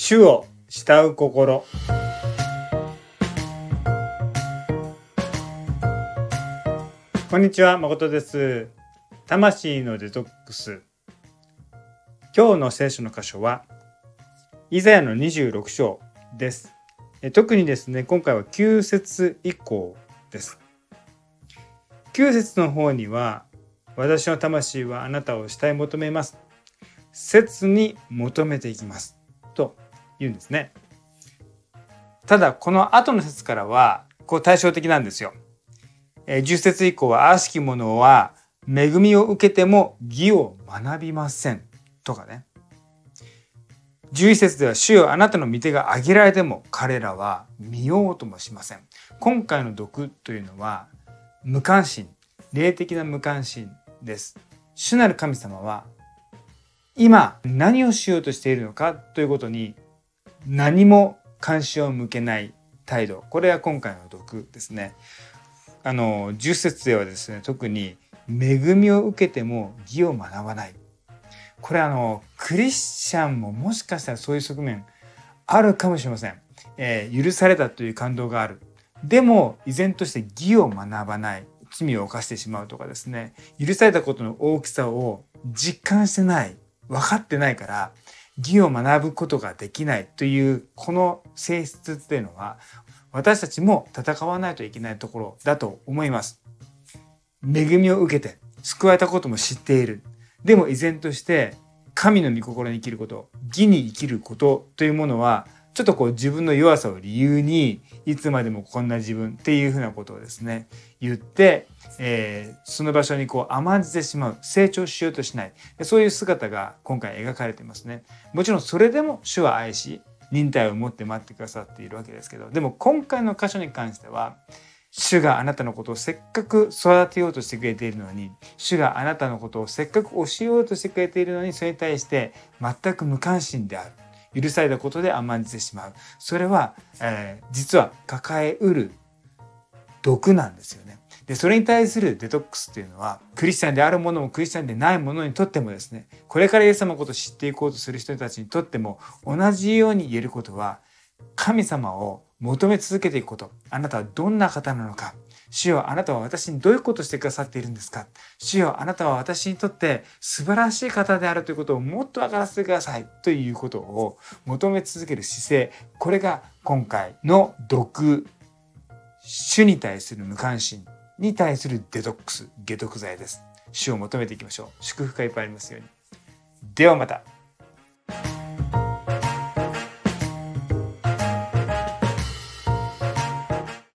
主を慕う心。こんにちは誠です。魂のデトックス。今日の聖書の箇所はイザヤの26章です。特にですね今回は9節以降です。9節の方には私の魂はあなたを慕い求めます。切に求めていきます。と言うんですね。ただこの後の説からはこう対照的なんですよ。え10節以降は悪しき者は恵みを受けても義を学びませんとかね。11節では主よあなたの御手が挙げられても彼らは見ようともしません。今回の毒というのは無関心霊的な無関心です。主なる神様は今何をしようとしているのかということに何も関心を向けない態度。これが今回の毒ですね。あの10節ではですね特に恵みを受けても義を学ばない。これあのクリスチャンももしかしたらそういう側面あるかもしれません、えー、許されたという感動がある。でも依然として義を学ばない。罪を犯してしまうとかですね。許されたことの大きさを実感してない。分かってないから義を学ぶことができないというこの性質っていうのは私たちも戦わないといけないところだと思います。恵みを受けて救われたことも知っている。でも依然として神の御心に生きること、義に生きることというものはちょっとこう自分の弱さを理由にいつまでもこんな自分っていうふうなことをですね言って、えー、その場所にこう甘んじてしまう成長しようとしない。そういう姿が今回描かれていますね。もちろんそれでも主は愛し忍耐を持って待ってくださっているわけですけどでも今回の箇所に関しては主があなたのことをせっかく育てようとしてくれているのに主があなたのことをせっかく教えようとしてくれているのにそれに対して全く無関心である。許されたことで甘んじてしまう。それは、えー、実は抱えうる毒なんですよね。でそれに対するデトックスっていうのはクリスチャンであるものもクリスチャンでないものにとってもですねこれからイエス様のことを知っていこうとする人たちにとっても同じように言えることは神様を求め続けていくこと。あなたはどんな方なのか。主よあなたは私にどういうことをしてくださっているんですか？主よあなたは私にとって素晴らしい方であるということをもっと分からせてくださいということを求め続ける姿勢。これが今回の毒主に対する無関心に対するデトックス解毒剤です。主を求めていきましょう。祝福がいっぱいありますように。ではまた。